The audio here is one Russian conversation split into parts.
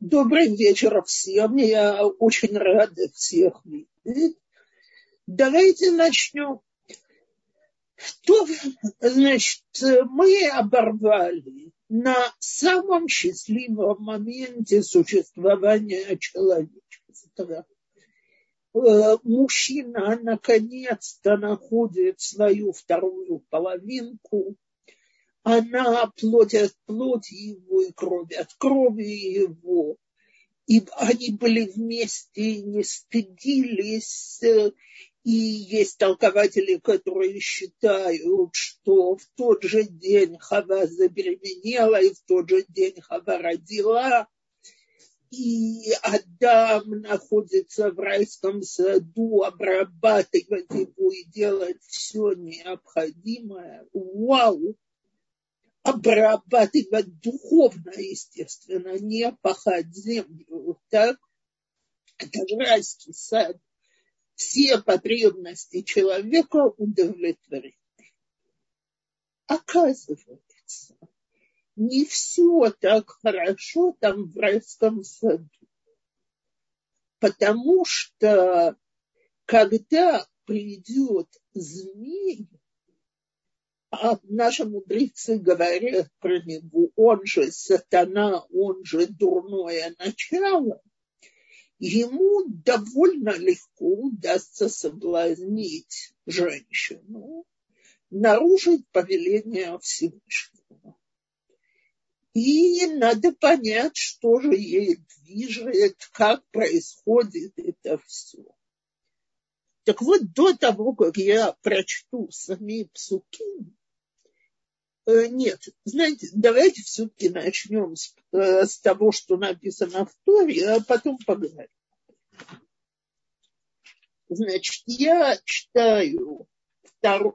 Добрый вечер всем. Я очень рада всех видеть. Давайте начнем. Что, значит, мы оборвали на самом счастливом моменте существования человечества. Э, мужчина наконец-то находит свою вторую половинку – она плоть от плоти его и кровь от крови его. И они были вместе, не стыдились. И есть толкователи, которые считают, что в тот же день Хава забеременела, и в тот же день Хава родила. И Адам находится в райском саду, обрабатывать его и делать все необходимое. Вау! Обрабатывать духовно, естественно, не пахать землю. Так? Это райский сад. Все потребности человека удовлетворены. Оказывается, не все так хорошо там в райском саду. Потому что когда придет змей, а наши мудрецы говорят про него, он же сатана, он же дурное начало, ему довольно легко удастся соблазнить женщину, нарушить повеление Всевышнего. И надо понять, что же ей движет, как происходит это все. Так вот, до того, как я прочту сами псуки, нет, знаете, давайте все-таки начнем с, э, с того, что написано в Торе, а потом поговорим. Значит, я читаю второй...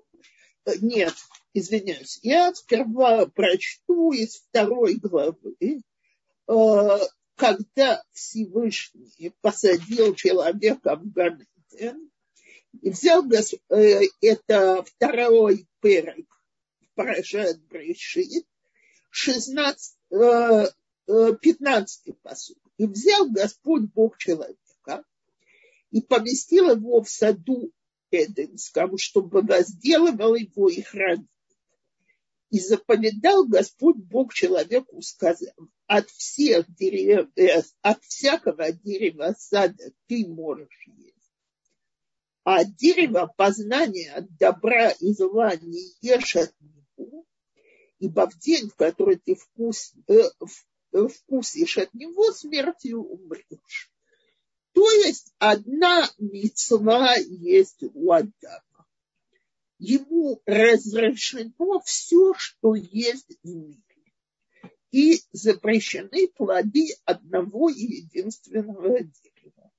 Э, нет, извиняюсь, я сперва прочту из второй главы, когда Всевышний посадил человека в Ганеден, и взял это второй перек Парашат Брешит, 16, 15 посуд. И взял Господь Бог человека и поместил его в саду Эденском, чтобы возделывал его и хранил. И заповедал Господь Бог человеку, сказав, от всех деревьев, э, от всякого дерева сада ты можешь есть. А дерево познания добра и зла не ешь от ибо в день, в который ты вкус, э, э, вкусишь от него, смертью умрешь. То есть одна мецва есть у Адама. Ему разрешено все, что есть в мире. И запрещены плоды одного единственного дерева.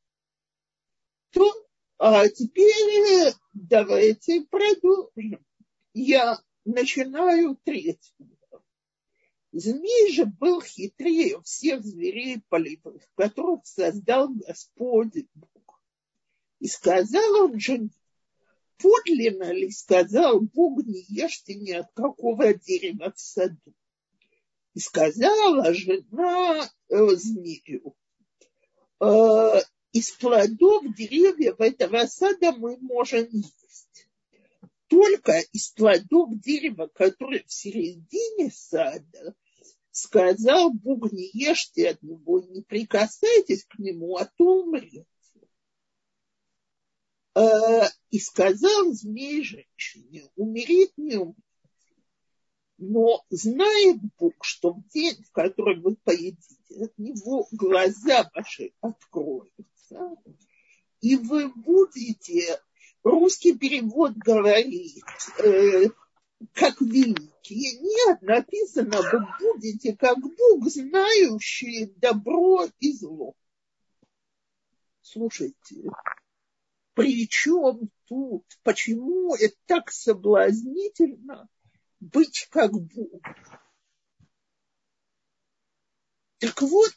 То, а теперь давайте продолжим. Я начинаю третьего. Змей же был хитрее всех зверей полевых, которых создал Господь Бог. И сказал он жене, подлинно ли сказал Бог, не ешьте ни от какого дерева в саду. И сказала жена э, змею, э, из плодов деревьев этого сада мы можем есть только из плодов дерева, которое в середине сада, сказал Бог, не ешьте от него, не прикасайтесь к нему, а то умрете. А, и сказал змей женщине, умереть не умрете. Но знает Бог, что в день, в который вы поедите, от него глаза ваши откроются, и вы будете русский перевод говорит, э, как великие. Нет, написано, вы будете как Бог, знающие добро и зло. Слушайте, при чем тут, почему это так соблазнительно быть как Бог? Так вот,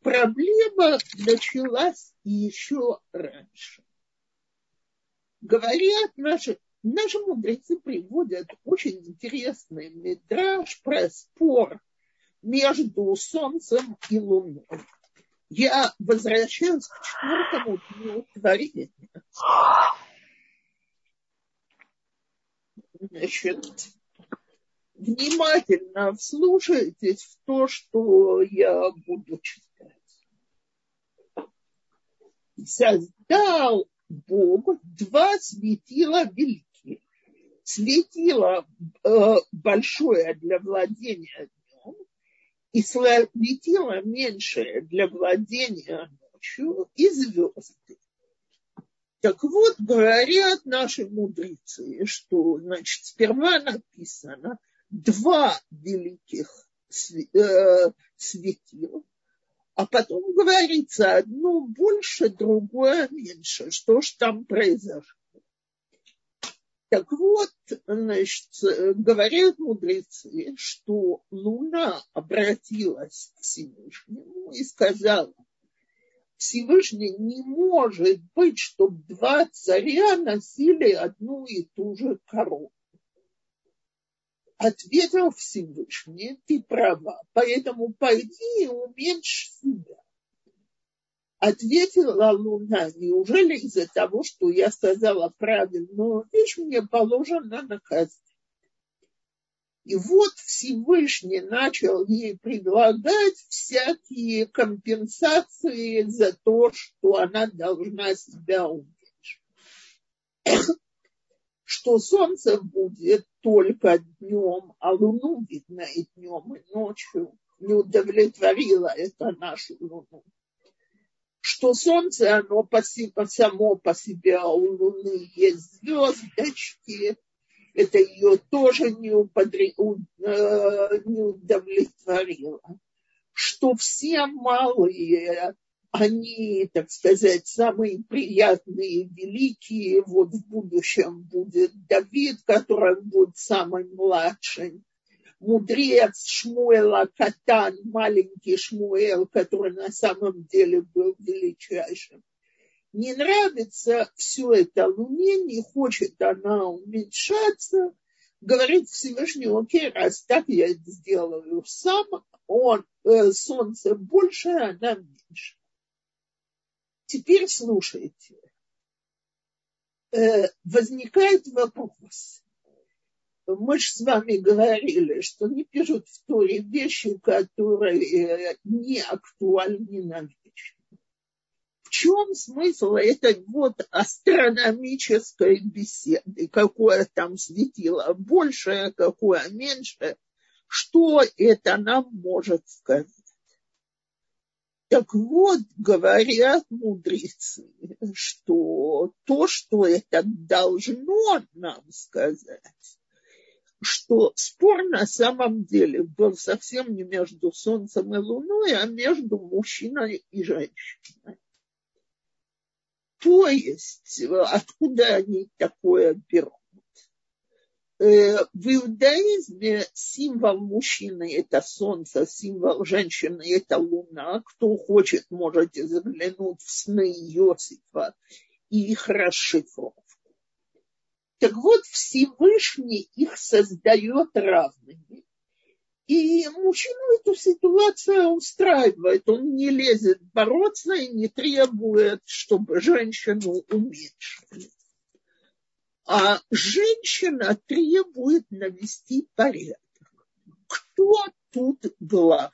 проблема началась еще раньше говорят наши, наши мудрецы приводят очень интересный метраж про спор между Солнцем и Луной. я возвращаюсь к четвертому дню творения. Значит, внимательно вслушайтесь в то, что я буду читать. Создал Бог два светила великие. Светило э, большое для владения днем и светило меньшее для владения ночью и звезды. Так вот, говорят наши мудрецы, что, значит, сперва написано два великих э, светил, а потом говорится одно больше, другое меньше. Что ж там произошло? Так вот, значит, говорят мудрецы, что Луна обратилась к Всевышнему и сказала, Всевышний не может быть, чтобы два царя носили одну и ту же корову. Ответил Всевышний, ты права, поэтому пойди и уменьшь себя. Ответила Луна, неужели из-за того, что я сказала правильную вещь, мне положено наказать? И вот Всевышний начал ей предлагать всякие компенсации за то, что она должна себя уменьшить что солнце будет только днем, а луну видно и днем, и ночью. Не удовлетворило это нашу луну. Что солнце, оно по себе, само по себе, а у луны есть звездочки, это ее тоже не, уподри, э, не удовлетворило. Что все малые они, так сказать, самые приятные, великие. Вот в будущем будет Давид, который будет самым младшим. Мудрец Шмуэла Катан, маленький Шмуэл, который на самом деле был величайшим. Не нравится все это Луне, не хочет она уменьшаться. Говорит Всевышний, окей, раз так я это сделаю сам, он, э, солнце больше, она меньше. Теперь слушайте. Э, возникает вопрос. Мы же с вами говорили, что не пишут в Торе вещи, которые не актуальны на вечно. В чем смысл этой вот астрономической беседы? Какое там светило большее, какое меньше? Что это нам может сказать? Так вот, говорят мудрецы, что то, что это должно нам сказать, что спор на самом деле был совсем не между Солнцем и Луной, а между мужчиной и женщиной. То есть, откуда они такое берут? Э, в иудаизме символ мужчины – это солнце, символ женщины – это луна. Кто хочет, можете заглянуть в сны Иосифа и их расшифровку. Так вот, Всевышний их создает равными. И мужчину эту ситуацию устраивает. Он не лезет бороться и не требует, чтобы женщину уменьшили а женщина требует навести порядок. Кто тут главный?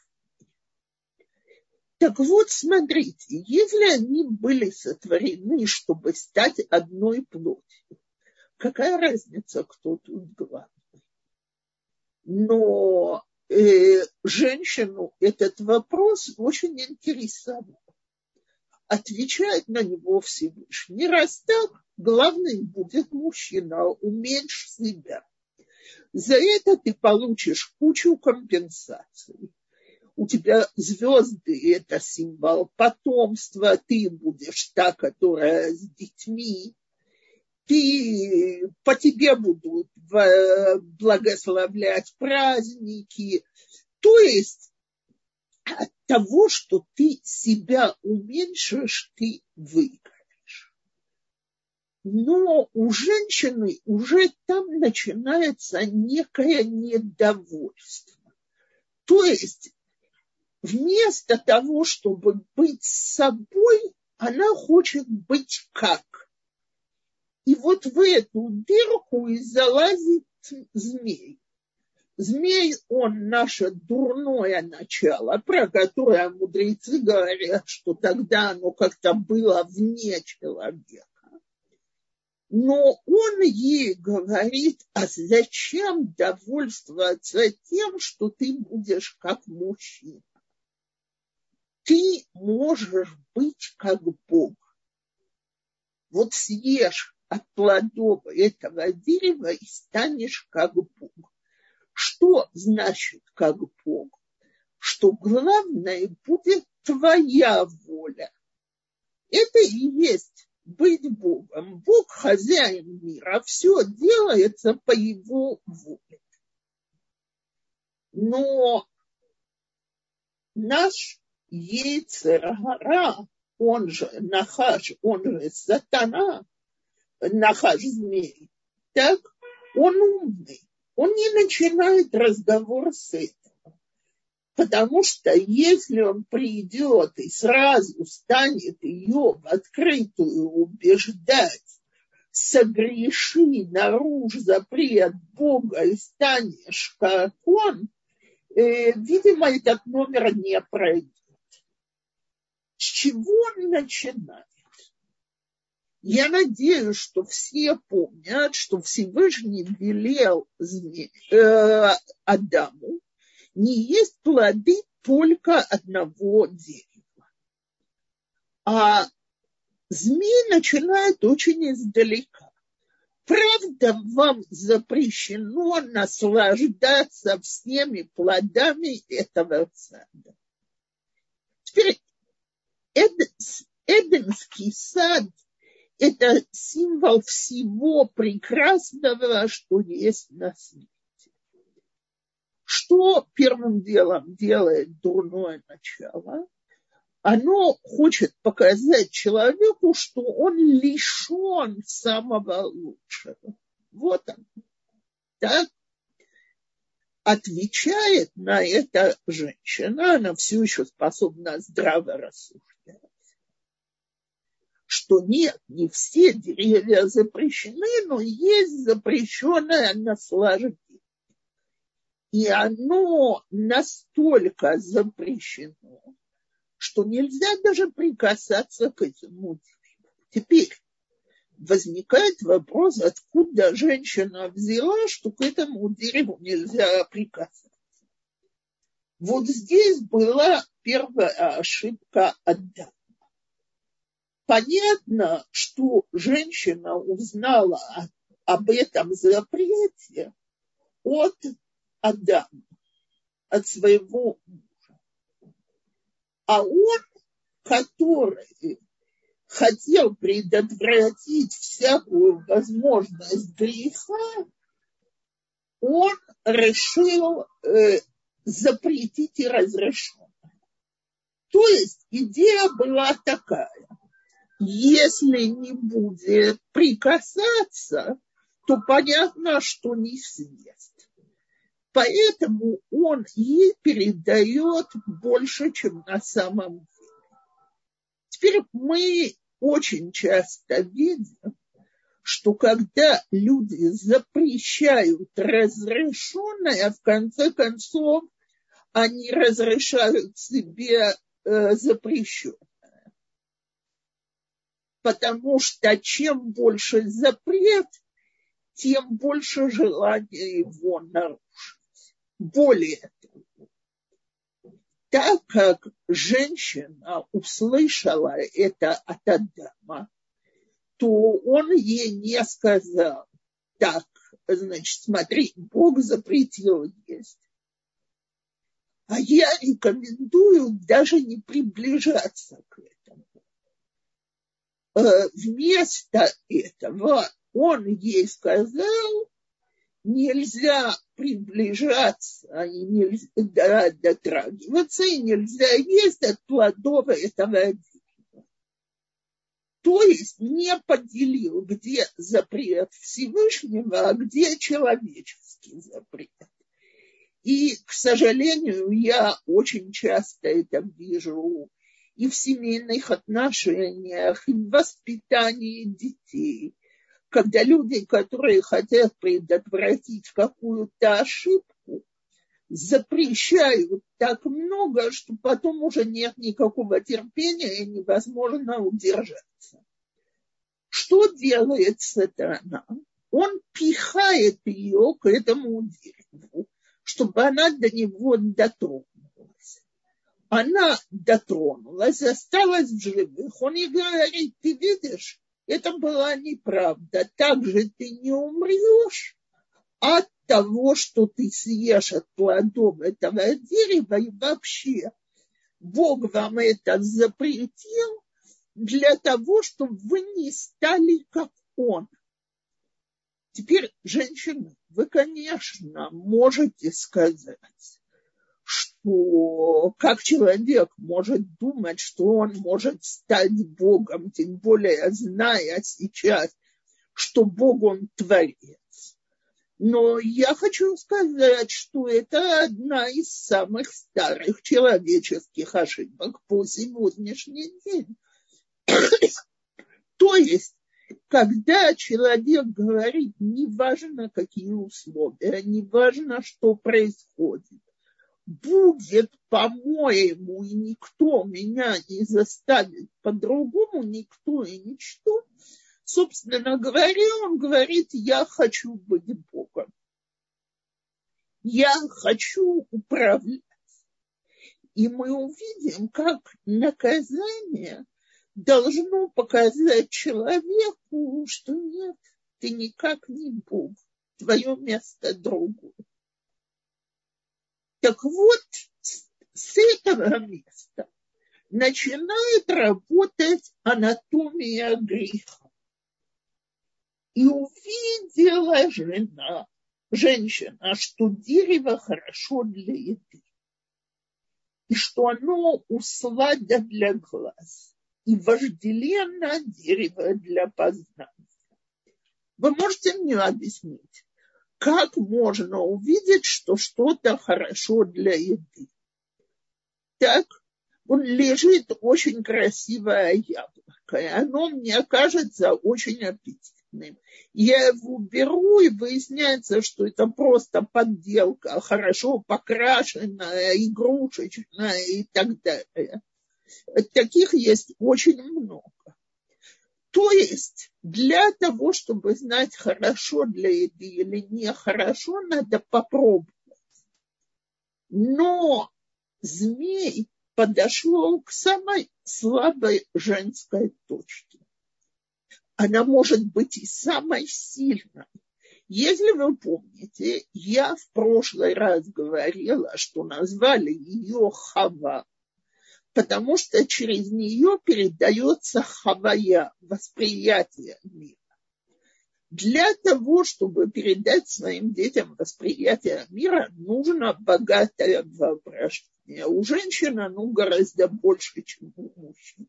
Так вот, смотрите, если они были сотворены, чтобы стать одной плотью, какая разница, кто тут главный? Но э, женщину этот вопрос очень интересовал. Отвечает на него Всевышний. Раз так, главным будет мужчина, уменьшь себя. За это ты получишь кучу компенсаций. У тебя звезды – это символ потомства, ты будешь та, которая с детьми, ты, по тебе будут благословлять праздники. То есть от того, что ты себя уменьшишь, ты выиграешь но у женщины уже там начинается некое недовольство. То есть вместо того, чтобы быть собой, она хочет быть как. И вот в эту дырку и залазит змей. Змей, он наше дурное начало, про которое мудрецы говорят, что тогда оно как-то было вне человека. Но он ей говорит, а зачем довольствоваться тем, что ты будешь как мужчина? Ты можешь быть как Бог. Вот съешь от плодов этого дерева и станешь как Бог. Что значит как Бог? Что главное будет твоя воля. Это и есть быть Богом. Бог хозяин мира, все делается по его воле. Но наш Ейцерара, он же Нахаш, он же Сатана, Нахаш змей, так он умный он не начинает разговор с этого. Потому что если он придет и сразу станет ее в открытую убеждать, согреши, наружу запрет Бога и станешь как он, э, видимо, этот номер не пройдет. С чего он начинает? Я надеюсь, что все помнят, что Всевышний велел э, Адаму не есть плоды только одного дерева. А змей начинает очень издалека. Правда, вам запрещено наслаждаться всеми плодами этого сада. Теперь Эденский сад – это символ всего прекрасного, что есть на свете. Что первым делом делает дурное начало? Оно хочет показать человеку, что он лишен самого лучшего. Вот он. Так отвечает на это женщина, она все еще способна здраво рассуждать что нет, не все деревья запрещены, но есть запрещенное наслаждение. И оно настолько запрещено, что нельзя даже прикасаться к этому дереву. Теперь возникает вопрос, откуда женщина взяла, что к этому дереву нельзя прикасаться. Вот здесь была первая ошибка Адама. Понятно, что женщина узнала об этом запрете от Адама, от своего мужа. А он, который хотел предотвратить всякую возможность греха, он решил э, запретить и разрешить. То есть идея была такая если не будет прикасаться, то понятно, что не съест. Поэтому он ей передает больше, чем на самом деле. Теперь мы очень часто видим, что когда люди запрещают разрешенное, в конце концов они разрешают себе э, запрещенное потому что чем больше запрет, тем больше желания его нарушить. Более того, так как женщина услышала это от Адама, то он ей не сказал, так, значит, смотри, Бог запретил есть. А я рекомендую даже не приближаться к этому. Э, вместо этого он ей сказал, нельзя приближаться и нельзя дотрагиваться, и нельзя есть от плодов этого дерева. То есть не поделил, где запрет Всевышнего, а где человеческий запрет. И, к сожалению, я очень часто это вижу и в семейных отношениях, и в воспитании детей, когда люди, которые хотят предотвратить какую-то ошибку, запрещают так много, что потом уже нет никакого терпения и невозможно удержаться. Что делает сатана? Он пихает ее к этому дереву, чтобы она до него дотронулась. Она дотронулась, осталась в живых. Он ей говорит, ты видишь, это была неправда. Так же ты не умрешь от того, что ты съешь от плодов этого дерева. И вообще Бог вам это запретил для того, чтобы вы не стали как Он. Теперь, женщина, вы, конечно, можете сказать, что как человек может думать, что он может стать Богом, тем более зная сейчас, что Бог он творец. Но я хочу сказать, что это одна из самых старых человеческих ошибок по сегодняшний день. То есть, когда человек говорит, неважно какие условия, неважно, что происходит, будет, по-моему, и никто меня не заставит по-другому, никто и ничто. Собственно говоря, он говорит, я хочу быть Богом. Я хочу управлять. И мы увидим, как наказание должно показать человеку, что нет, ты никак не Бог, твое место другое. Так вот, с этого места начинает работать анатомия греха. И увидела жена, женщина, что дерево хорошо для еды, и что оно услада для глаз, и вожделенно дерево для познания. Вы можете мне объяснить, как можно увидеть, что что-то хорошо для еды? Так, он лежит очень красивое яблоко, и оно мне кажется очень аппетитным. Я его беру, и выясняется, что это просто подделка, хорошо покрашенная, игрушечная и так далее. Таких есть очень много. То есть для того, чтобы знать, хорошо для еды или нехорошо, надо попробовать. Но змей подошел к самой слабой женской точке. Она может быть и самой сильной. Если вы помните, я в прошлый раз говорила, что назвали ее Хава, потому что через нее передается хавая, восприятие мира. Для того, чтобы передать своим детям восприятие мира, нужно богатое воображение. У женщин оно гораздо больше, чем у мужчин.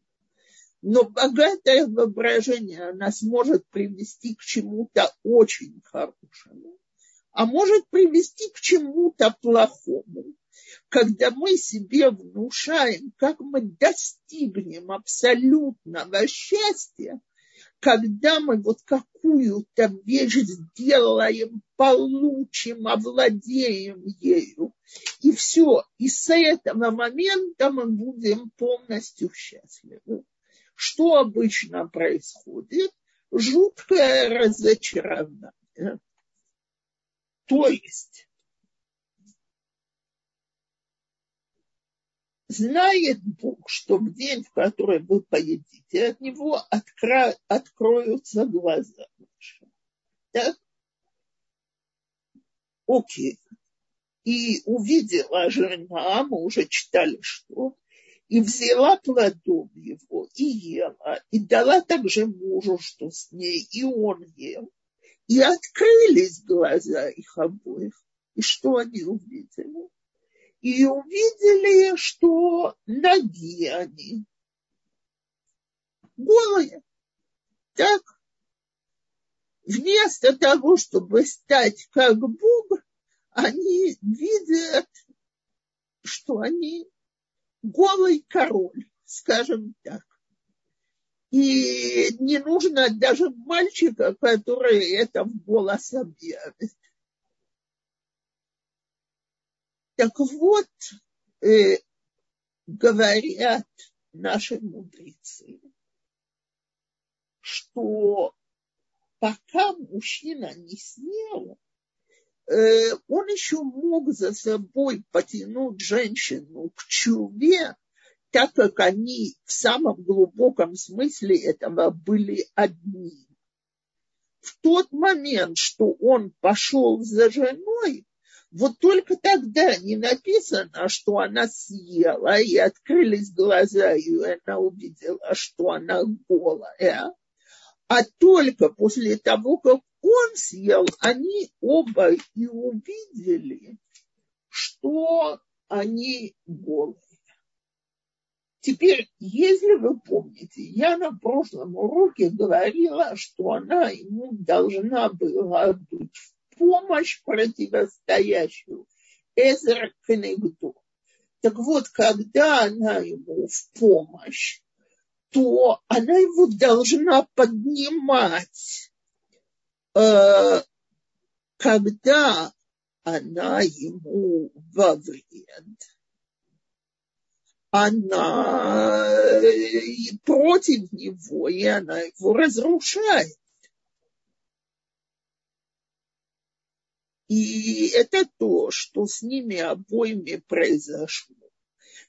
Но богатое воображение она сможет привести к чему-то очень хорошему, а может привести к чему-то плохому когда мы себе внушаем, как мы достигнем абсолютного счастья, когда мы вот какую-то вещь сделаем, получим, овладеем ею, и все, и с этого момента мы будем полностью счастливы. Что обычно происходит? Жуткое разочарование. То есть знает Бог, что в день, в который вы поедите, от него откро... откроются глаза ваши. Так? Окей. И увидела жена, мы уже читали, что, и взяла плодом его, и ела, и дала также мужу, что с ней, и он ел. И открылись глаза их обоих. И что они увидели? И увидели, что ноги они голые. Так, вместо того, чтобы стать как Бог, они видят, что они голый король, скажем так. И не нужно даже мальчика, который это в голос объявит. Так вот, э, говорят наши мудрецы, что пока мужчина не снял, э, он еще мог за собой потянуть женщину к чуве, так как они в самом глубоком смысле этого были одни. В тот момент, что он пошел за женой, вот только тогда не написано, что она съела, и открылись глаза, и она увидела, что она голая. А только после того, как он съел, они оба и увидели, что они голые. Теперь, если вы помните, я на прошлом уроке говорила, что она ему должна была быть в помощь противостоящую Эзер Кенегду. Так вот, когда она ему в помощь, то она его должна поднимать, э, когда она ему во вред она э, против него, и она его разрушает. И это то, что с ними обоими произошло.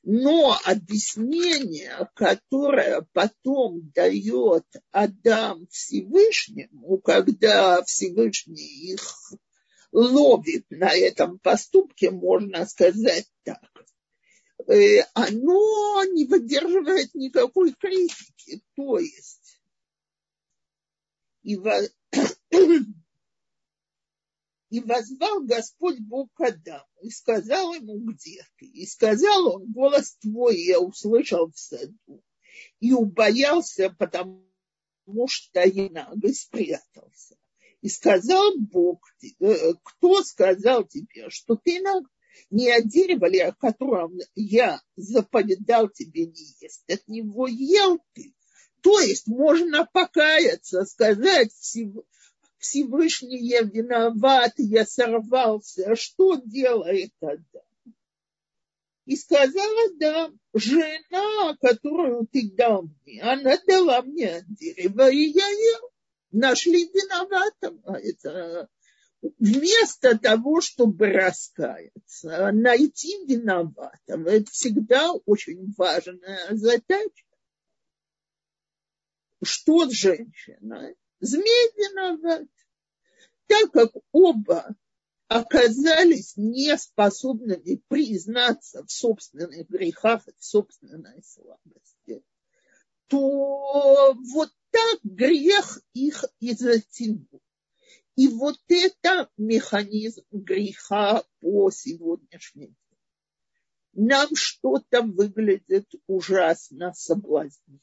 Но объяснение, которое потом дает Адам Всевышнему, когда Всевышний их ловит на этом поступке, можно сказать так. Э, оно не выдерживает никакой критики. То есть и, во... и возвал Господь Бог к Адаму и сказал ему, где ты? И сказал он, голос твой я услышал в саду и убоялся, потому что я наго спрятался. И сказал Бог, э, кто сказал тебе, что ты наг? не от дерева ли, о котором я заповедал тебе не есть, от него ел ты. То есть можно покаяться, сказать Всевышний, виноват, я сорвался. Что делает Адам? И сказала, да, жена, которую ты дал мне, она дала мне от и я ел. Нашли виноватого. Это вместо того, чтобы раскаяться, найти виноватого, это всегда очень важная задача. Что женщина? Змей виноват. Так как оба оказались неспособными признаться в собственных грехах и в собственной слабости, то вот так грех их и затянул. И вот это механизм греха по сегодняшний день. Нам что-то выглядит ужасно соблазнительно.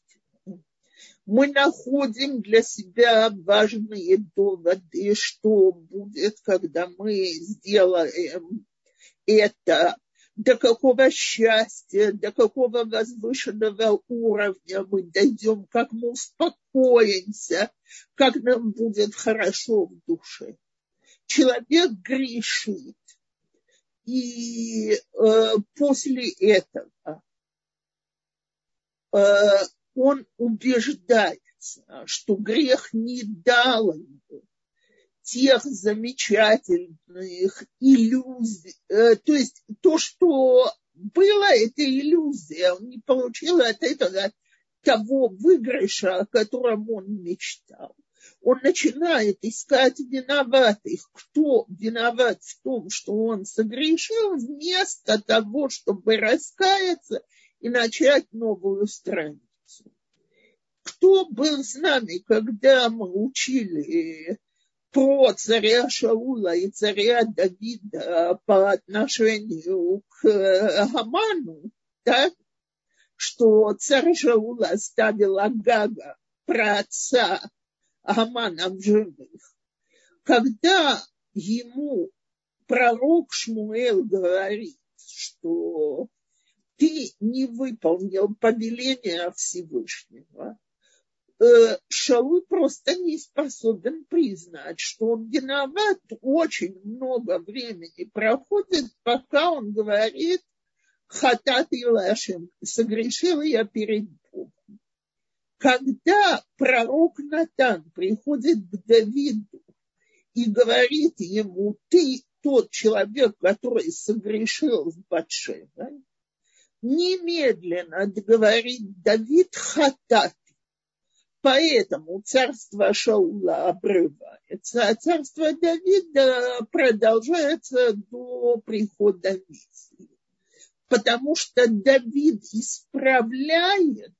Мы находим для себя важные доводы, что будет, когда мы сделаем это до какого счастья, до какого возвышенного уровня мы дойдем, как мы успокоимся, как нам будет хорошо в душе. Человек грешит, и э, после этого э, он убеждается, что грех не дал ему тех замечательных иллюзий, э, то есть то, что было, это иллюзия, он не получил от этого того выигрыша, о котором он мечтал. Он начинает искать виноватых, кто виноват в том, что он согрешил, вместо того, чтобы раскаяться и начать новую страницу. Кто был с нами, когда мы учили про царя Шаула и царя Давида по отношению к Хаману, так, что царь Шаул оставил Агага, про отца Амана в живых. Когда ему пророк Шмуэл говорит, что ты не выполнил повеление Всевышнего, э, Шаул просто не способен признать, что он виноват. Очень много времени проходит, пока он говорит «Хатат и лашем», согрешил я перед Богом. Когда пророк Натан приходит к Давиду и говорит ему, ты тот человек, который согрешил с Батшевой, немедленно говорит Давид хатат. Поэтому царство Шаула обрывается, а царство Давида продолжается до прихода Мессии. Потому что Давид исправляет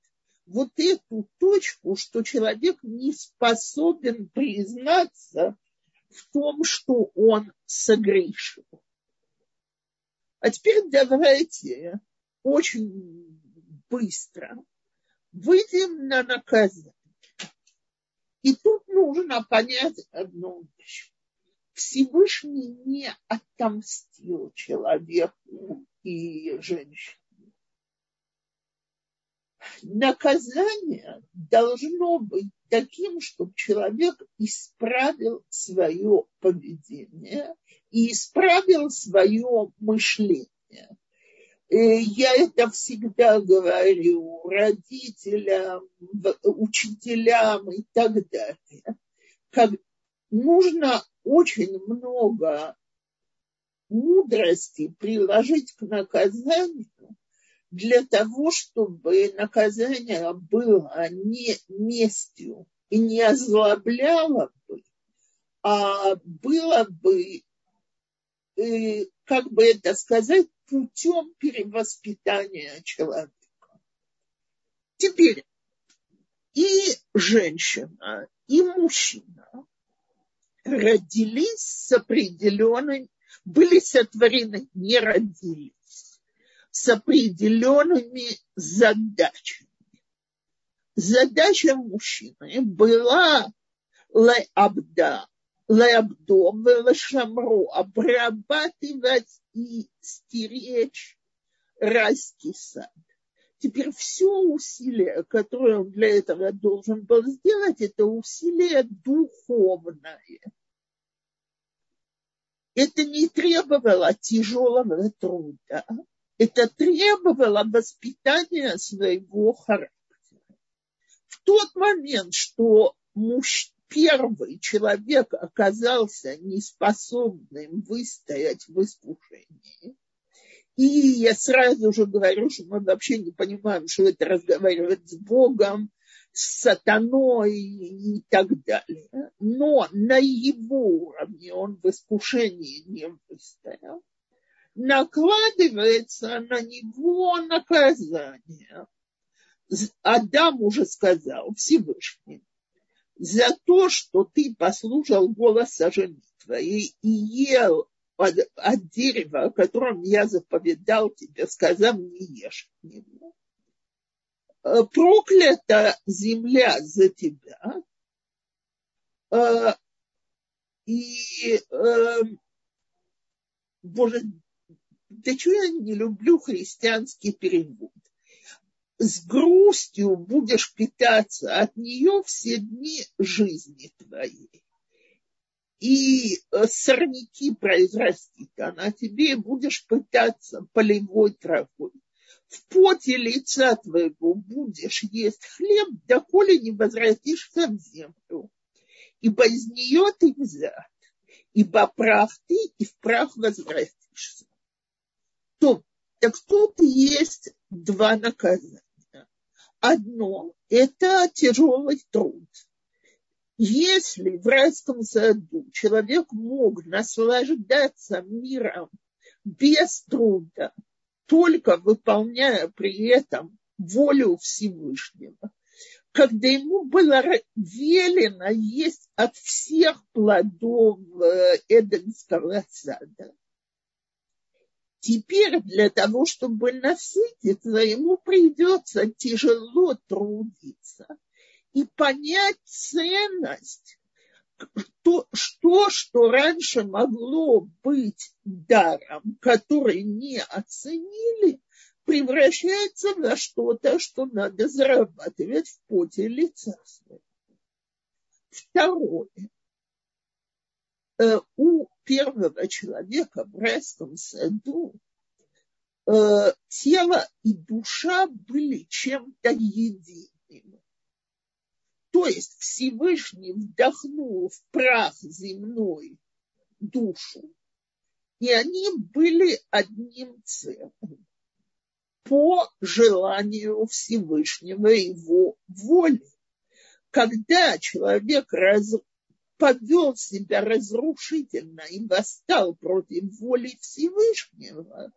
вот эту точку, что человек не способен признаться в том, что он согрешил. А теперь давайте очень быстро выйдем на наказание. И тут нужно понять одну вещь. Всевышний не отомстил человеку и женщине наказание должно быть таким, чтобы человек исправил свое поведение и исправил свое мышление. Я это всегда говорю родителям, учителям и так далее. Как нужно очень много мудрости приложить к наказанию, для того, чтобы наказание было не местью и не озлобляло бы, а было бы, э, как бы это сказать, путем перевоспитания человека. Теперь и женщина, и мужчина родились с определенной, были сотворены, не родились с определенными задачами. Задача мужчины была леабда, леабдо, велешамру, обрабатывать и стеречь райский сад. Теперь все усилие, которое он для этого должен был сделать, это усилие духовное. Это не требовало тяжелого труда это требовало воспитания своего характера. В тот момент, что муж, первый человек оказался неспособным выстоять в искушении, и я сразу же говорю, что мы вообще не понимаем, что это разговаривать с Богом, с сатаной и так далее. Но на его уровне он в искушении не выстоял накладывается на него наказание. Адам уже сказал Всевышний, за то, что ты послушал голоса жены твоей и ел от, от дерева, о котором я заповедал тебе, сказав, не ешь от него. Э, проклята земля за тебя, э, и э, Боже, да что я не люблю христианский перевод. С грустью будешь питаться от нее все дни жизни твоей. И э, сорняки произрастит она тебе, и будешь пытаться полевой травой. В поте лица твоего будешь есть хлеб, доколе не возвратишься в землю. Ибо из нее ты взят, ибо прах ты, и в прах возвратишься. То, так тут есть два наказания. Одно – это тяжелый труд. Если в райском саду человек мог наслаждаться миром без труда, только выполняя при этом волю Всевышнего, когда ему было велено есть от всех плодов э, Эденского сада, Теперь для того, чтобы насытиться, ему придется тяжело трудиться и понять ценность то, что, что раньше могло быть даром, который не оценили, превращается на что-то, что надо зарабатывать в поте лица. Второе. Э, у первого человека в райском саду э, тело и душа были чем-то единым. То есть Всевышний вдохнул в прах земной душу, и они были одним целым по желанию Всевышнего его воли. Когда человек раз, повел себя разрушительно и восстал против воли Всевышнего,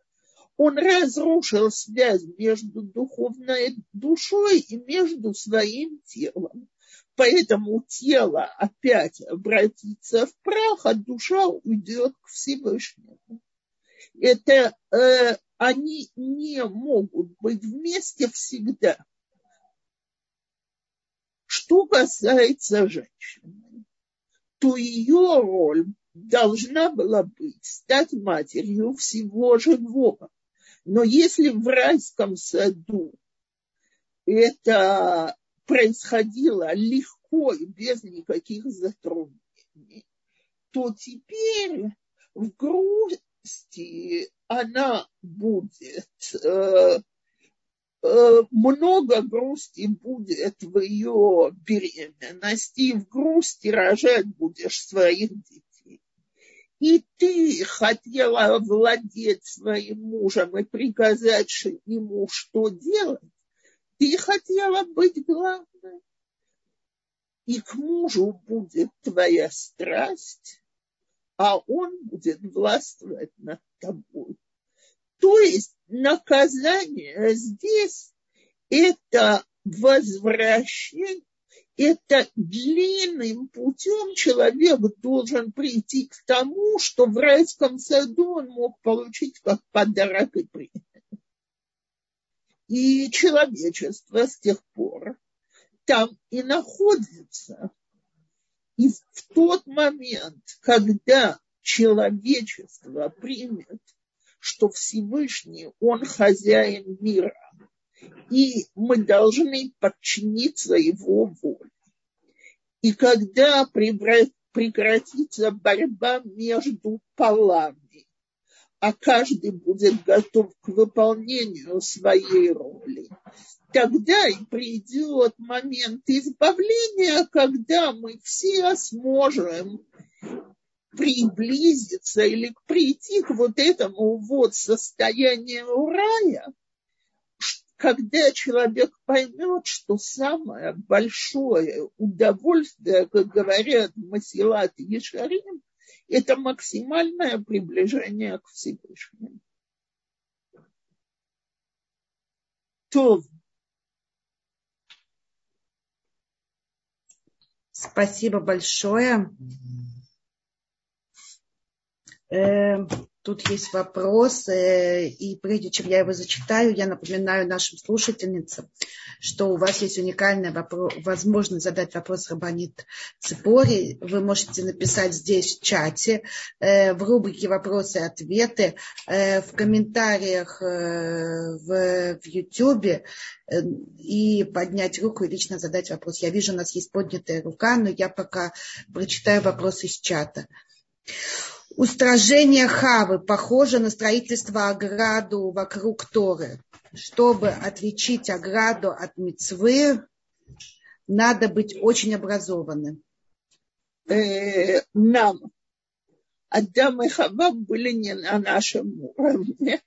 он разрушил связь между духовной душой и между своим телом. Поэтому тело опять обратится в прах, а душа уйдет к Всевышнему. Это э, они не могут быть вместе всегда. Что касается женщины, то ее роль должна была быть стать матерью всего живого. Но если в райском саду это происходило легко и без никаких затруднений, то теперь в грусти она будет, э, много грусти будет в ее беременности, и в грусти рожать будешь своих детей. И ты хотела владеть своим мужем и приказать ему, что делать, ты хотела быть главной. И к мужу будет твоя страсть, а он будет властвовать над тобой. То есть наказание здесь это возвращение, это длинным путем человек должен прийти к тому, что в райском саду он мог получить как подарок и принять. И человечество с тех пор там и находится. И в тот момент, когда человечество примет что Всевышний, Он хозяин мира, и мы должны подчиниться Его воле. И когда прекратится борьба между полами, а каждый будет готов к выполнению своей роли, тогда и придет момент избавления, когда мы все сможем приблизиться или прийти к вот этому вот состоянию рая, когда человек поймет, что самое большое удовольствие, как говорят Масилат и Ешарим, это максимальное приближение к Всевышнему. То. Спасибо большое. Эм, тут есть вопрос, э, и прежде чем я его зачитаю, я напоминаю нашим слушательницам, что у вас есть уникальная вопрос, возможность задать вопрос Рабанит Ципори. Вы можете написать здесь в чате, э, в рубрике «Вопросы и ответы», э, в комментариях в, в YouTube и поднять руку и лично задать вопрос. Я вижу, у нас есть поднятая рука, но я пока прочитаю вопрос из чата. Устражение Хавы похоже на строительство ограду вокруг Торы. Чтобы отличить ограду от мецвы, надо быть очень образованным. Э, нам Адам и Хава были не на нашем уровне.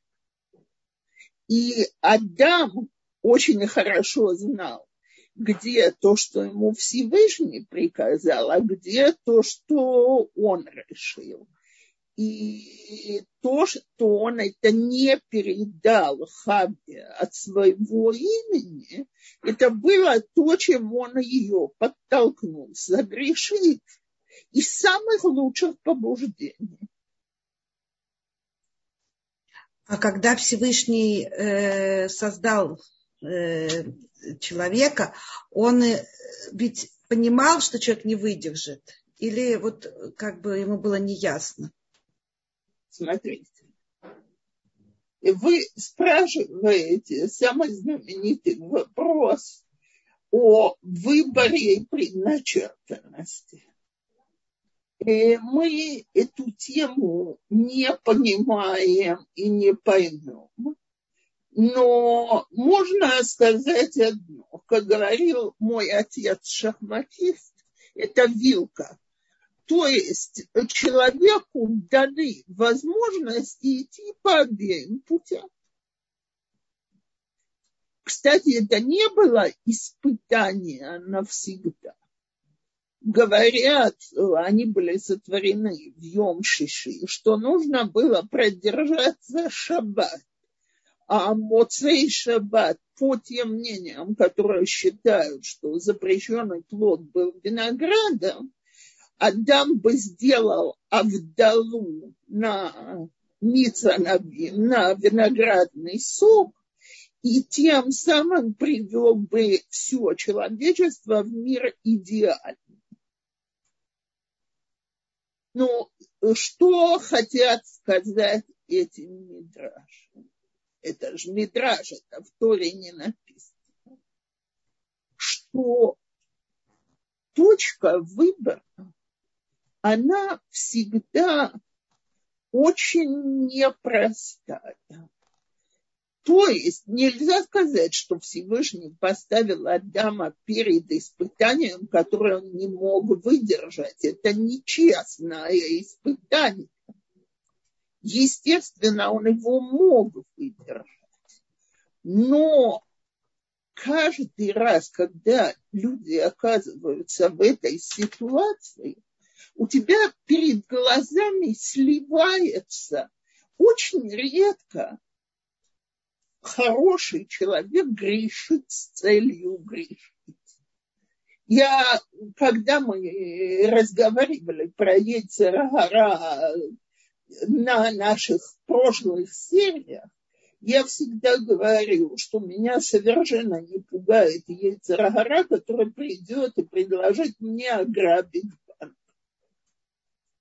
И Адам очень хорошо знал, где то, что ему Всевышний приказал, а где то, что он решил. И то, что он это не передал Хаве от своего имени, это было то, чем он ее подтолкнул согрешить из самых лучших побуждений. А когда Всевышний э, создал э, человека, он э, ведь понимал, что человек не выдержит или вот как бы ему было неясно? Смотрите. Вы спрашиваете самый знаменитый вопрос о выборе и предначертанности. И мы эту тему не понимаем и не поймем. Но можно сказать одно. Как говорил мой отец шахматист, это вилка. То есть человеку даны возможности идти по обеим путям. Кстати, это не было испытание навсегда. Говорят, они были сотворены в Йом-Шиши, что нужно было продержаться шаббат. А Моцей Шаббат, по тем мнениям, которые считают, что запрещенный плод был виноградом, Адам бы сделал Авдалу на Ницанавим, на виноградный сок, и тем самым привел бы все человечество в мир идеальный. Ну, что хотят сказать эти мидраши? Это же мидраж, это в Торе не написано. Что точка выбора она всегда очень непростая. То есть нельзя сказать, что Всевышний поставил Адама перед испытанием, которое он не мог выдержать. Это нечестное испытание. Естественно, он его мог выдержать. Но каждый раз, когда люди оказываются в этой ситуации, у тебя перед глазами сливается очень редко хороший человек грешит с целью грешить. Я, когда мы разговаривали про Ецерагара на наших прошлых сериях, я всегда говорю, что меня совершенно не пугает Ецерагара, который придет и предложит мне ограбить.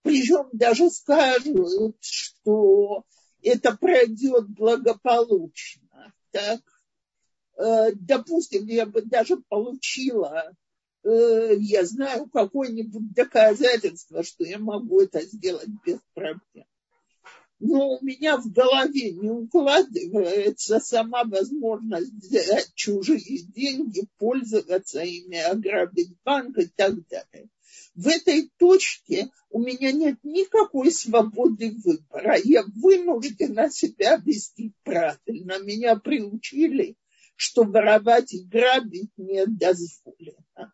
Причем даже скажут, что это пройдет благополучно. Так, э, допустим, я бы даже получила, э, я знаю, какое-нибудь доказательство, что я могу это сделать без проблем. Но у меня в голове не укладывается сама возможность взять чужие деньги, пользоваться ими, ограбить банк и так далее в этой точке у меня нет никакой свободы выбора. Я вынуждена себя вести правильно. Меня приучили, что воровать и грабить не дозволено.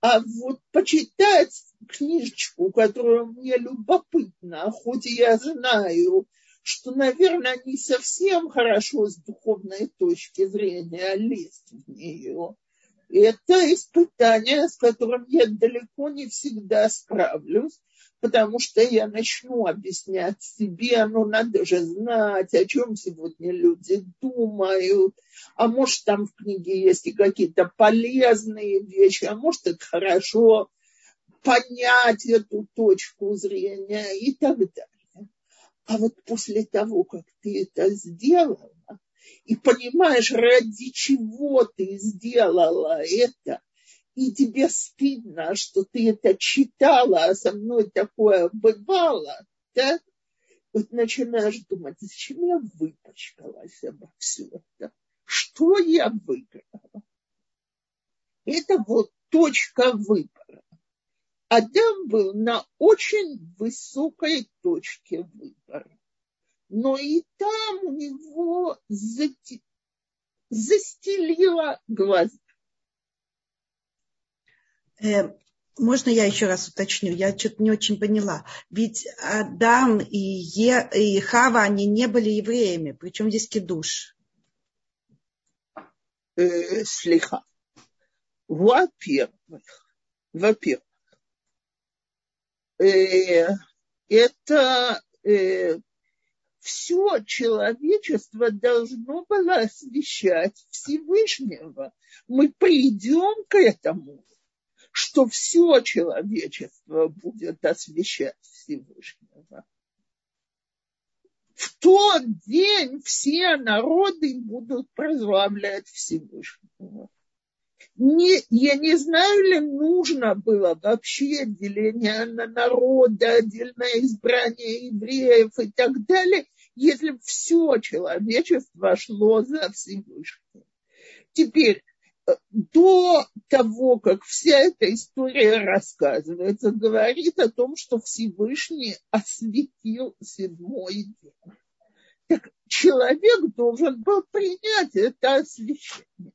А вот почитать книжечку, которую мне любопытно, хоть я знаю, что, наверное, не совсем хорошо с духовной точки зрения лезть в нее, это испытание, с которым я далеко не всегда справлюсь, потому что я начну объяснять себе, ну надо же знать, о чем сегодня люди думают, а может там в книге есть и какие-то полезные вещи, а может это хорошо понять эту точку зрения и так далее. А вот после того, как ты это сделал, и понимаешь, ради чего ты сделала это, и тебе стыдно, что ты это читала, а со мной такое бывало, да? Вот начинаешь думать, зачем я выпачкалась обо все это? Что я выиграла? Это вот точка выбора. Адам был на очень высокой точке выбора но и там у него застелило глаза. Э, можно я еще раз уточню? Я что-то не очень поняла. Ведь Адам и, е, и Хава, они не были евреями. Причем здесь кидуш? Э, слегка. Во-первых, во-первых, э, это э, все человечество должно было освещать Всевышнего. Мы придем к этому, что все человечество будет освещать Всевышнего. В тот день все народы будут прославлять Всевышнего не, я не знаю ли нужно было вообще деление на народы, отдельное избрание евреев и так далее, если все человечество шло за Всевышним. Теперь, э, до того, как вся эта история рассказывается, говорит о том, что Всевышний осветил седьмой день. Так человек должен был принять это освещение.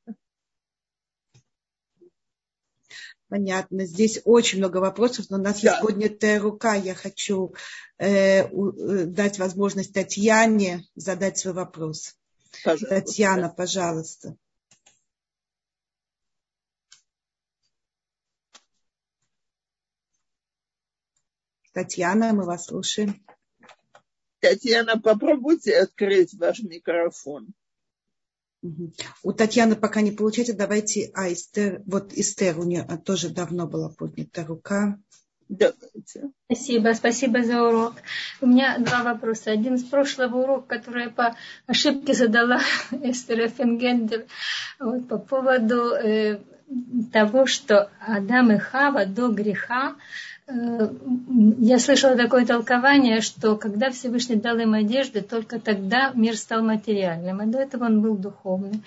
Понятно. Здесь очень много вопросов, но у нас да. есть поднятая рука. Я хочу э, э, дать возможность Татьяне задать свой вопрос. Пожалуйста. Татьяна, пожалуйста. Татьяна, мы вас слушаем. Татьяна, попробуйте открыть ваш микрофон. У Татьяны пока не получается. Давайте, а Эстер, вот Эстер, у нее тоже давно была поднята рука. Давайте. Спасибо, спасибо за урок. У меня два вопроса. Один из прошлого урока, который я по ошибке задала Эстер Фенгендер вот, по поводу э, того, что Адам и Хава до греха Э, я слышала такое толкование, что когда Всевышний дал им одежды, только тогда мир стал материальным, а до этого он был духовным.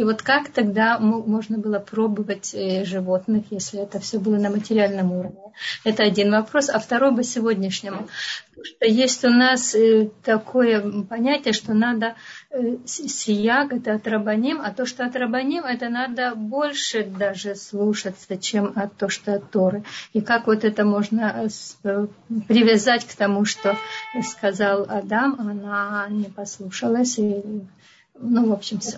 И вот как тогда можно было пробовать э, животных, если это все было на материальном уровне? Это один вопрос. А второй бы сегодняшнему. Что есть у нас э, такое понятие, что надо э, сияг, это от рабаним, а то, что от рабаним, это надо больше даже слушаться, чем от то, что от Торы. И как вот это можно привязать к тому, что сказал Адам, она не послушалась. И, ну, в общем, все.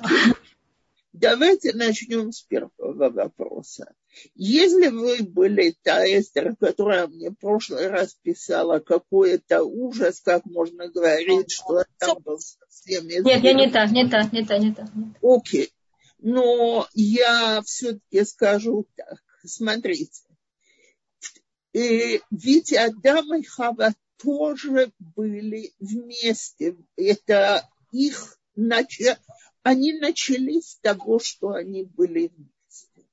Давайте начнем с первого вопроса. Если вы были та Эстер, которая мне в прошлый раз писала, какой это ужас, как можно говорить, что там был совсем... Нет, я не та, не та, не та, не та. Окей. Но я все-таки скажу так. Смотрите. И ведь Адам и Хава тоже были вместе. Это их начало они начали с того, что они были вместе.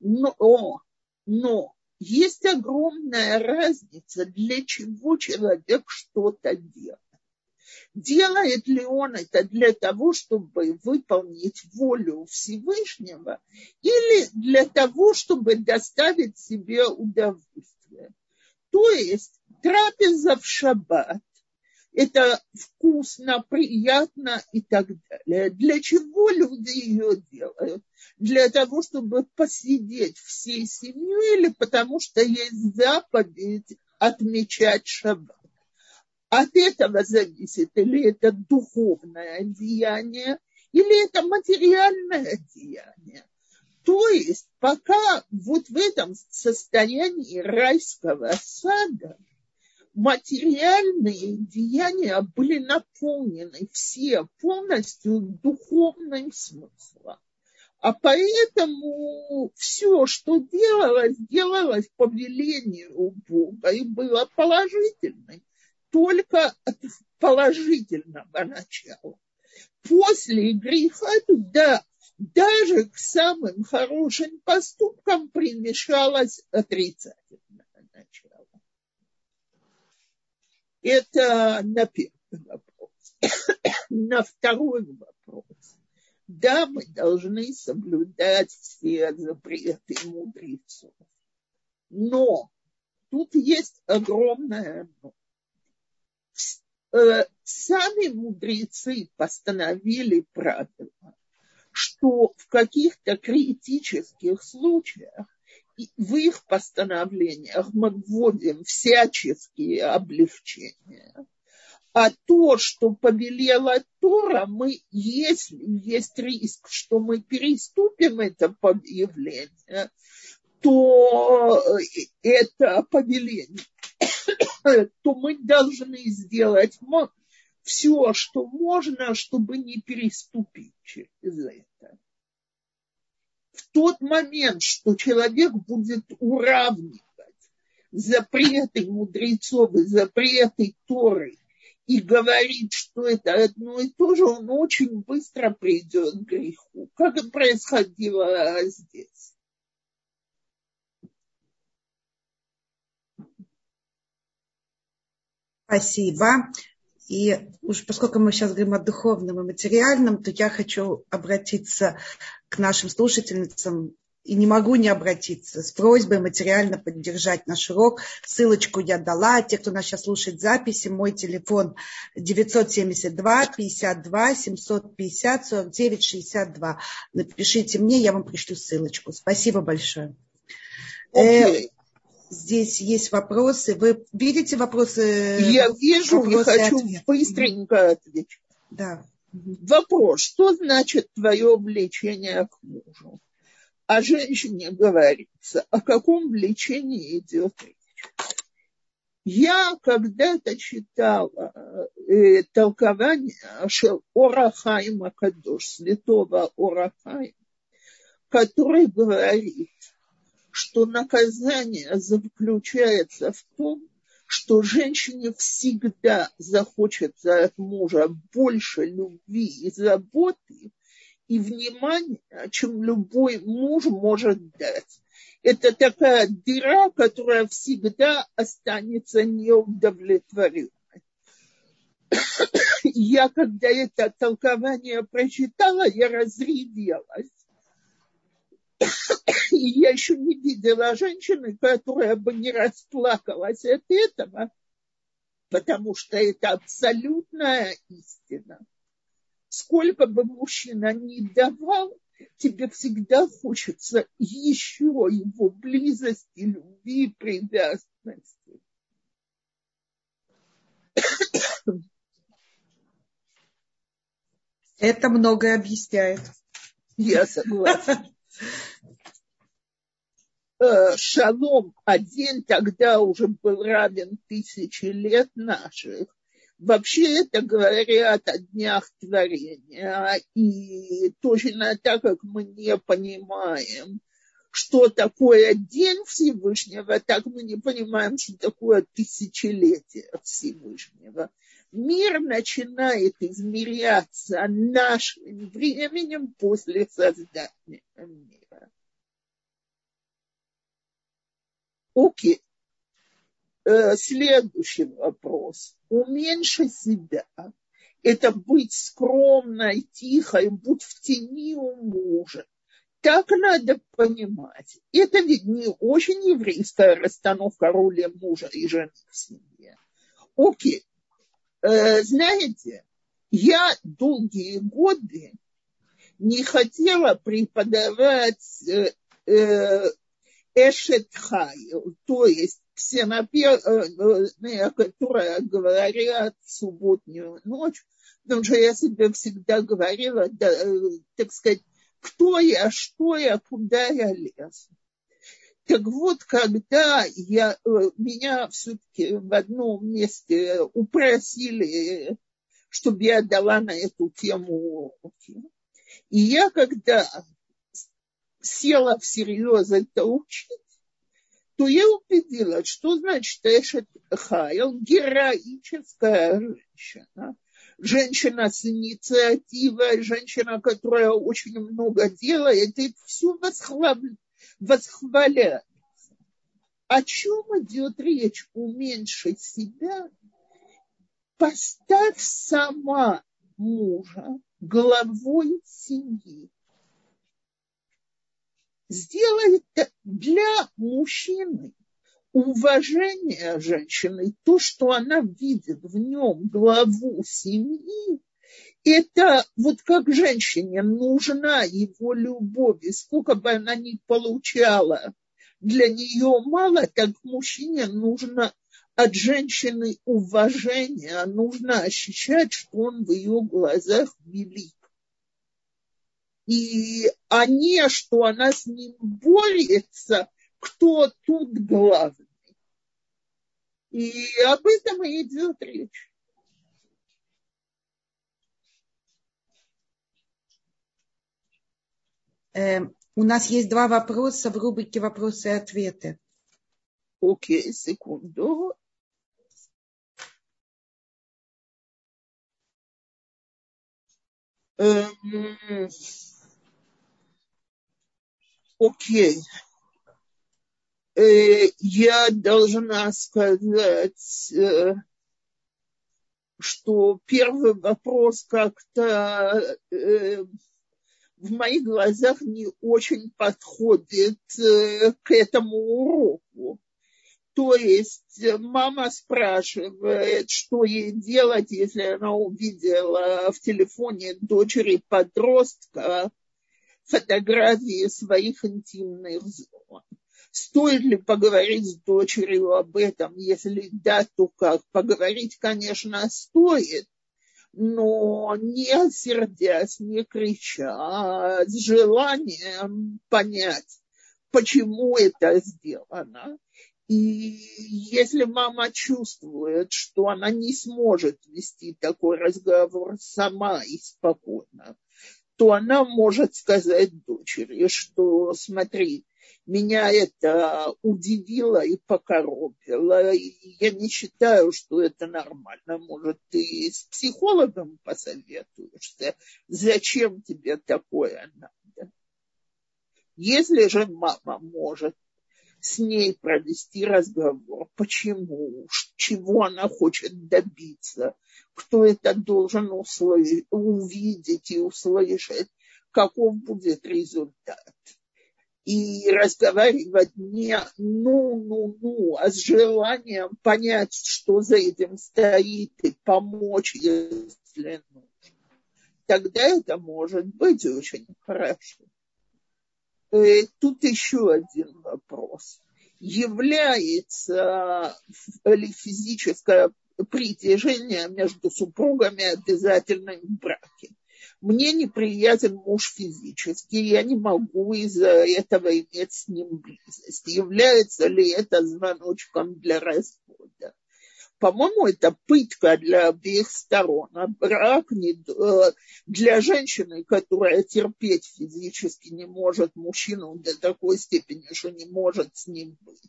Но, но есть огромная разница, для чего человек что-то делает. Делает ли он это для того, чтобы выполнить волю Всевышнего, или для того, чтобы доставить себе удовольствие? То есть трапеза в шаббат это вкусно, приятно и так далее. Для чего люди ее делают? Для того, чтобы посидеть всей семьей или потому что есть заповедь отмечать шаббат? От этого зависит, или это духовное деяние, или это материальное деяние. То есть пока вот в этом состоянии райского сада – материальные деяния были наполнены все полностью духовным смыслом. А поэтому все, что делалось, делалось по велению Бога и было положительным, только от положительного начала. После греха, да, даже к самым хорошим поступкам примешалось отрицательное. Это на первый вопрос. на второй вопрос. Да, мы должны соблюдать все запреты мудрецов. Но тут есть огромное но. Э, сами мудрецы постановили правило, что в каких-то критических случаях в их постановлениях мы вводим всяческие облегчения. А то, что повелела Тора, мы, если есть риск, что мы переступим это повеление, то это повеление, то мы должны сделать все, что можно, чтобы не переступить через это. В тот момент, что человек будет уравнивать запреты мудрецов и запреты Торы и говорит, что это одно и то же, он очень быстро придет к греху. Как это происходило здесь? Спасибо. И уж поскольку мы сейчас говорим о духовном и материальном, то я хочу обратиться к нашим слушательницам и не могу не обратиться с просьбой материально поддержать наш урок. Ссылочку я дала. Те, кто нас сейчас слушает записи, мой телефон 972 52 750 49 62. Напишите мне, я вам пришлю ссылочку. Спасибо большое. Okay. Здесь есть вопросы. Вы видите вопросы? Я вижу, вопросы я хочу ответ. быстренько ответить. Да. Вопрос. Что значит твое влечение к мужу? о женщине говорится, о каком влечении идет речь. Я когда-то читала э, толкование Орахайма Кадош, святого Орахайма, который говорит, что наказание заключается в том, что женщине всегда захочется от мужа больше любви и заботы, и внимания, чем любой муж может дать. Это такая дыра, которая всегда останется неудовлетворенной. Я, когда это толкование прочитала, я разревелась. И я еще не видела женщины, которая бы не расплакалась от этого, потому что это абсолютная истина сколько бы мужчина ни давал, тебе всегда хочется еще его близости, любви, привязанности. Это многое объясняет. Я согласна. Э, шалом один тогда уже был равен тысячи лет наших. Вообще это говорят о днях творения. И точно так, как мы не понимаем, что такое день Всевышнего, так мы не понимаем, что такое тысячелетие Всевышнего. Мир начинает измеряться нашим временем после создания мира. Окей. Э, следующий вопрос. Уменьши себя. Это быть скромной, тихой, будь в тени у мужа. Так надо понимать. Это ведь не очень еврейская расстановка роли мужа и жены в семье. Окей. Э, знаете, я долгие годы не хотела преподавать э, эшетхайл, то есть ксеноперные, которые говорят субботнюю ночь, потому что я себе всегда говорила, да, так сказать, кто я, что я, куда я лез. Так вот, когда я, меня все-таки в одном месте упросили, чтобы я дала на эту тему уроки, и я когда села всерьез это учить, то я убедилась, что значит Эшет Хайл героическая женщина. Женщина с инициативой, женщина, которая очень много делает, и все восхваляется. О чем идет речь? Уменьшить себя. Поставь сама мужа главой семьи сделает для мужчины. Уважение женщины, то, что она видит в нем главу семьи, это вот как женщине нужна его любовь, и сколько бы она ни получала, для нее мало, так мужчине нужно от женщины уважение, нужно ощущать, что он в ее глазах велик и не, что она с ним борется, кто тут главный. И об этом и идет речь. Эм, У нас есть два вопроса в рубрике «Вопросы и ответы». Окей, секунду. Эм, окей. Э, я должна сказать, э, что первый вопрос как-то э, в моих глазах не очень подходит к этому уроку. То есть мама спрашивает, что ей делать, если она увидела в телефоне дочери подростка фотографии своих интимных зон. Стоит ли поговорить с дочерью об этом? Если да, то как? Поговорить, конечно, стоит, но не сердясь, не крича, а с желанием понять, почему это сделано. И если мама чувствует, что она не сможет вести такой разговор сама и спокойно, то она может сказать дочери, что смотри, меня это удивило и покоробило. Я не считаю, что это нормально. Может, ты с психологом посоветуешься? Зачем тебе такое надо? Если же мама может с ней провести разговор. Почему? Чего она хочет добиться? Кто это должен услышать, увидеть и услышать? Каков будет результат? И разговаривать не ну-ну-ну, а с желанием понять, что за этим стоит, и помочь, если нужно. Тогда это может быть очень хорошо. Э, тут еще один вопрос. Является ли физическое притяжение между супругами обязательным в браке? Мне неприятен муж физически, я не могу из-за этого иметь с ним близость. Является ли это звоночком для развода? По-моему, это пытка для обеих сторон. А брак не, э, для женщины, которая терпеть физически не может мужчину до такой степени, что не может с ним быть.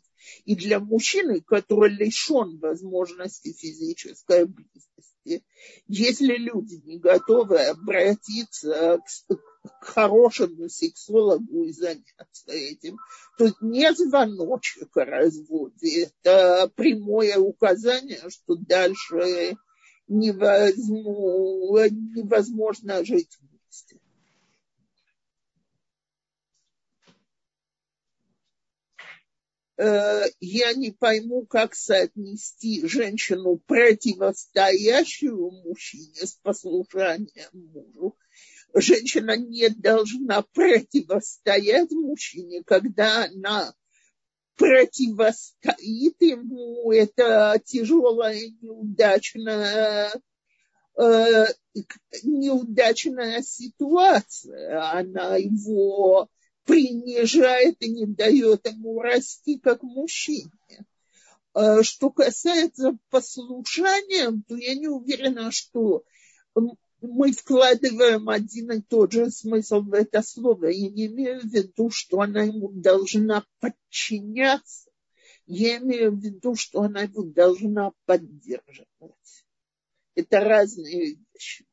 И для мужчины, который лишен возможности физической близости. Если люди не готовы обратиться к к хорошему сексологу и заняться этим. То не звоночек о разводе, это прямое указание, что дальше не возьму, невозможно жить вместе. Я не пойму, как соотнести женщину, противостоящую мужчине с послушанием мужу, женщина не должна противостоять мужчине, когда она противостоит ему, это тяжелая, неудачная, э, неудачная ситуация. Она его принижает и не дает ему расти как мужчине. Э, что касается послушания, то я не уверена, что мы вкладываем один и тот же смысл в это слово. Я не имею в виду, что она ему должна подчиняться. Я имею в виду, что она его должна поддерживать. Это разные вещи.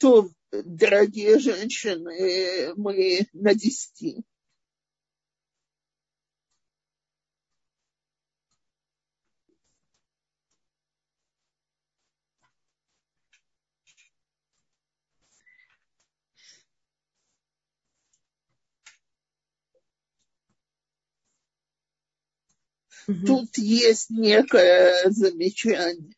То, дорогие женщины, мы на десяти. Тут есть некое замечание,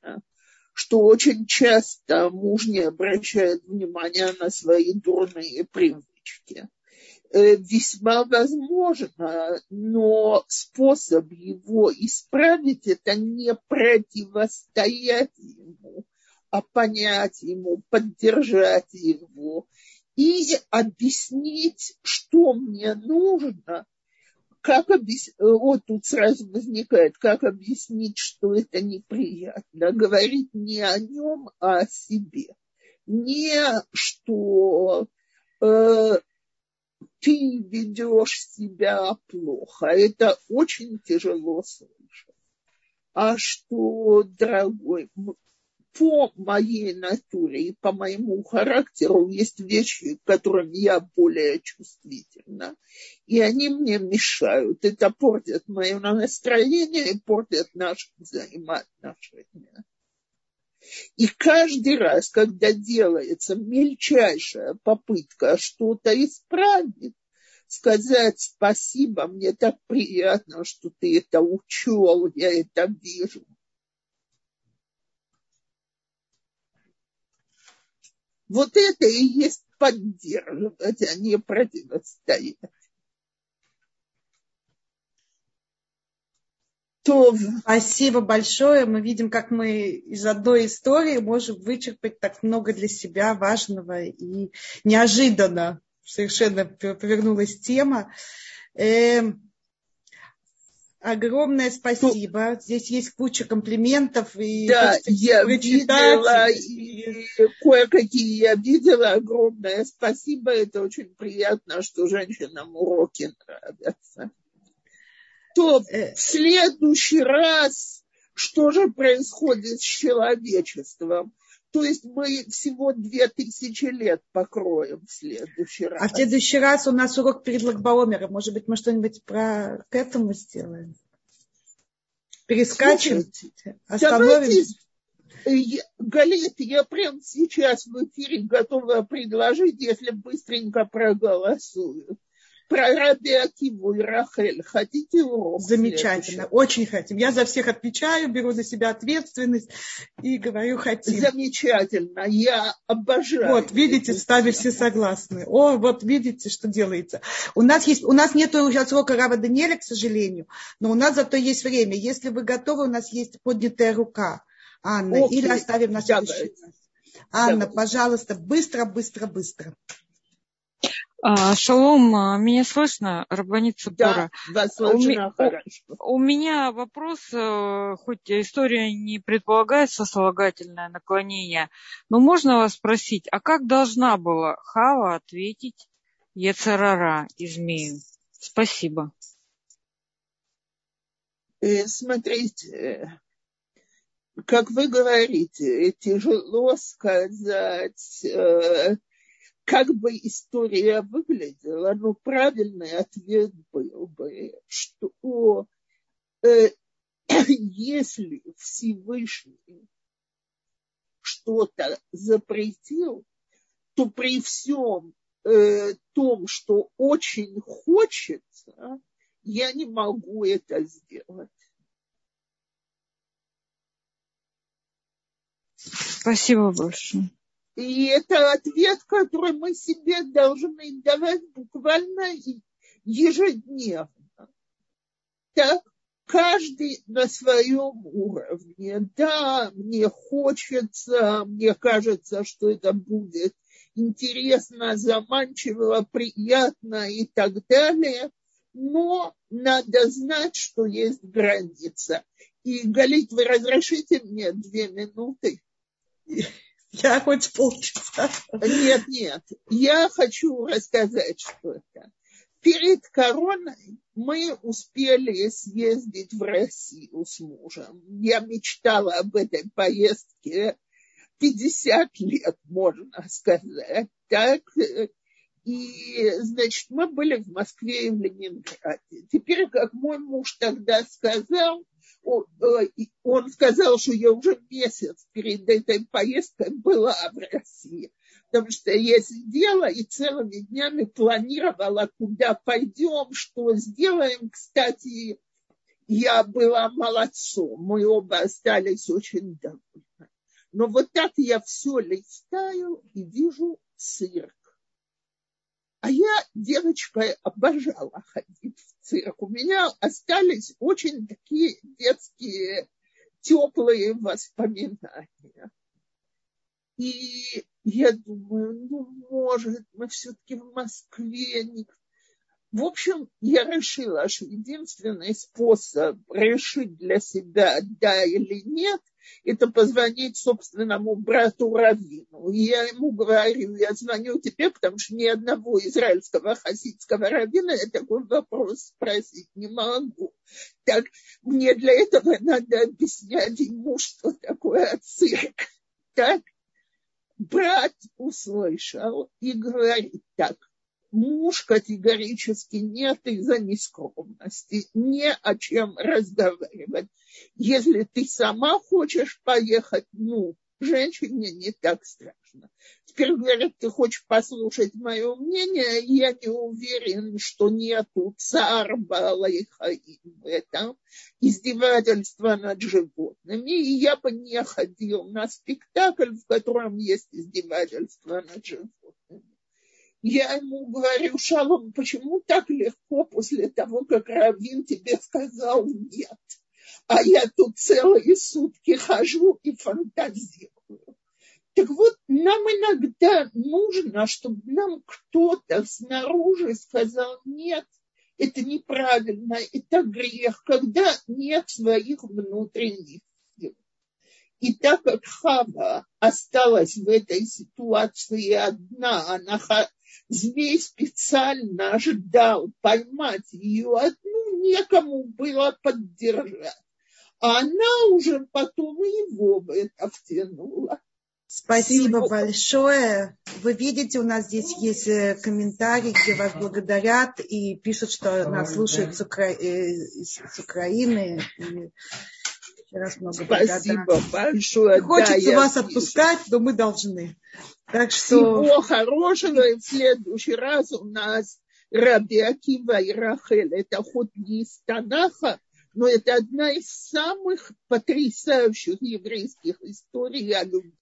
что очень часто муж не обращает внимания на свои дурные привычки. Э, весьма возможно, но способ его исправить это не противостоять ему, а понять ему, поддержать его и объяснить, что мне нужно, как объяснить, вот тут сразу возникает, как объяснить, что это неприятно. Говорить не о нем, а о себе. Не что э, ты ведешь себя плохо. Это очень тяжело слышать. А что, дорогой, по моей натуре и по моему характеру есть вещи, к которым я более чувствительна, и они мне мешают. Это портит мое настроение и портит наши взаимоотношения. И каждый раз, когда делается мельчайшая попытка что-то исправить, сказать спасибо, мне так приятно, что ты это учел, я это вижу. Вот это и есть поддерживать, а не противостоять. То... Спасибо большое. Мы видим, как мы из одной истории можем вычерпать так много для себя важного и неожиданно совершенно повернулась тема. Эм, Огромное спасибо. Здесь есть куча комплиментов. И да, я видела, и кое-какие я видела. Огромное спасибо. Это очень приятно, что женщинам уроки нравятся. То э, в следующий раз что же происходит с человечеством? То есть мы всего две тысячи лет покроем в следующий раз. А в следующий раз у нас урок перед Лагбаомером. Может быть, мы что-нибудь про к этому сделаем? Перескачем? Слушайте, остановимся? Давайте, Галит, я прямо сейчас в эфире готова предложить, если быстренько проголосую про Раби Акиву и Рахель. Хотите урок? Замечательно, очень хотим. Я за всех отвечаю, беру на себя ответственность и говорю хотим. Замечательно, я обожаю. Вот, видите, в все согласны. О, вот видите, что делается. У нас, есть, у нас нет сейчас урока Рава Даниэля, к сожалению, но у нас зато есть время. Если вы готовы, у нас есть поднятая рука. Анна, Окей. или оставим на следующий раз. Анна, Давай. пожалуйста, быстро, быстро, быстро. А, шалом, а, меня слышно, Рабаница Да, вас слышно у, хорошо. У, у меня вопрос, э, хоть история не предполагает сослагательное наклонение, но можно вас спросить, а как должна была Хава ответить Ецарара и змею? Спасибо. Э, смотрите, как вы говорите, тяжело сказать э, как бы история выглядела, но правильный ответ был бы, что э, если Всевышний что-то запретил, то при всем э, том, что очень хочется, я не могу это сделать. Спасибо большое. И это ответ, который мы себе должны давать буквально ежедневно. Так, каждый на своем уровне. Да, мне хочется, мне кажется, что это будет интересно, заманчиво, приятно и так далее. Но надо знать, что есть граница. И, Галит, вы разрешите мне две минуты? Я хоть полчаса. Нет, нет. Я хочу рассказать что-то. Перед короной мы успели съездить в Россию с мужем. Я мечтала об этой поездке 50 лет, можно сказать. Так, и, значит, мы были в Москве и в Ленинграде. Теперь, как мой муж тогда сказал, Э, он сказал, что я уже месяц перед этой поездкой была в России, потому что я сидела и целыми днями планировала, куда пойдем, что сделаем. Кстати, я была молодцом, мы оба остались очень довольны. Но вот так я все листаю и вижу цирк. А я девочкой обожала ходить в цирк. У меня остались очень такие детские теплые воспоминания. И я думаю, ну, может, мы все-таки в Москве. В общем, я решила, что единственный способ решить для себя, да или нет, это позвонить собственному брату Равину. И я ему говорю, я звоню тебе, потому что ни одного израильского хасидского равина я такой вопрос спросить не могу. Так мне для этого надо объяснять ему, что такое цирк. Так брат услышал и говорит так, муж категорически нет из-за нескромности, не о чем разговаривать. Если ты сама хочешь поехать, ну, женщине не так страшно. Теперь говорят, ты хочешь послушать мое мнение, я не уверен, что нету цар Балайхаим в этом издевательства над животными, и я бы не ходил на спектакль, в котором есть издевательство над животными. Я ему говорю, Шалом, почему так легко после того, как Равин тебе сказал нет? А я тут целые сутки хожу и фантазирую. Так вот, нам иногда нужно, чтобы нам кто-то снаружи сказал нет, это неправильно, это грех, когда нет своих внутренних сил. И так как Хава осталась в этой ситуации одна, она Змей специально ждал поймать ее одну, некому было поддержать. А она уже потом его в это втянула. Спасибо Всего... большое. Вы видите, у нас здесь есть э, комментарии, где вас благодарят и пишут, что нас слушают с, Укра... Э, с Украины. И раз много Спасибо большое. Хочется да, вас отпускать, но мы должны. Так что... Всего хорошего. И в следующий раз у нас Раби Акива и Рахель. Это хоть не из Танаха, но это одна из самых потрясающих еврейских историй о любви.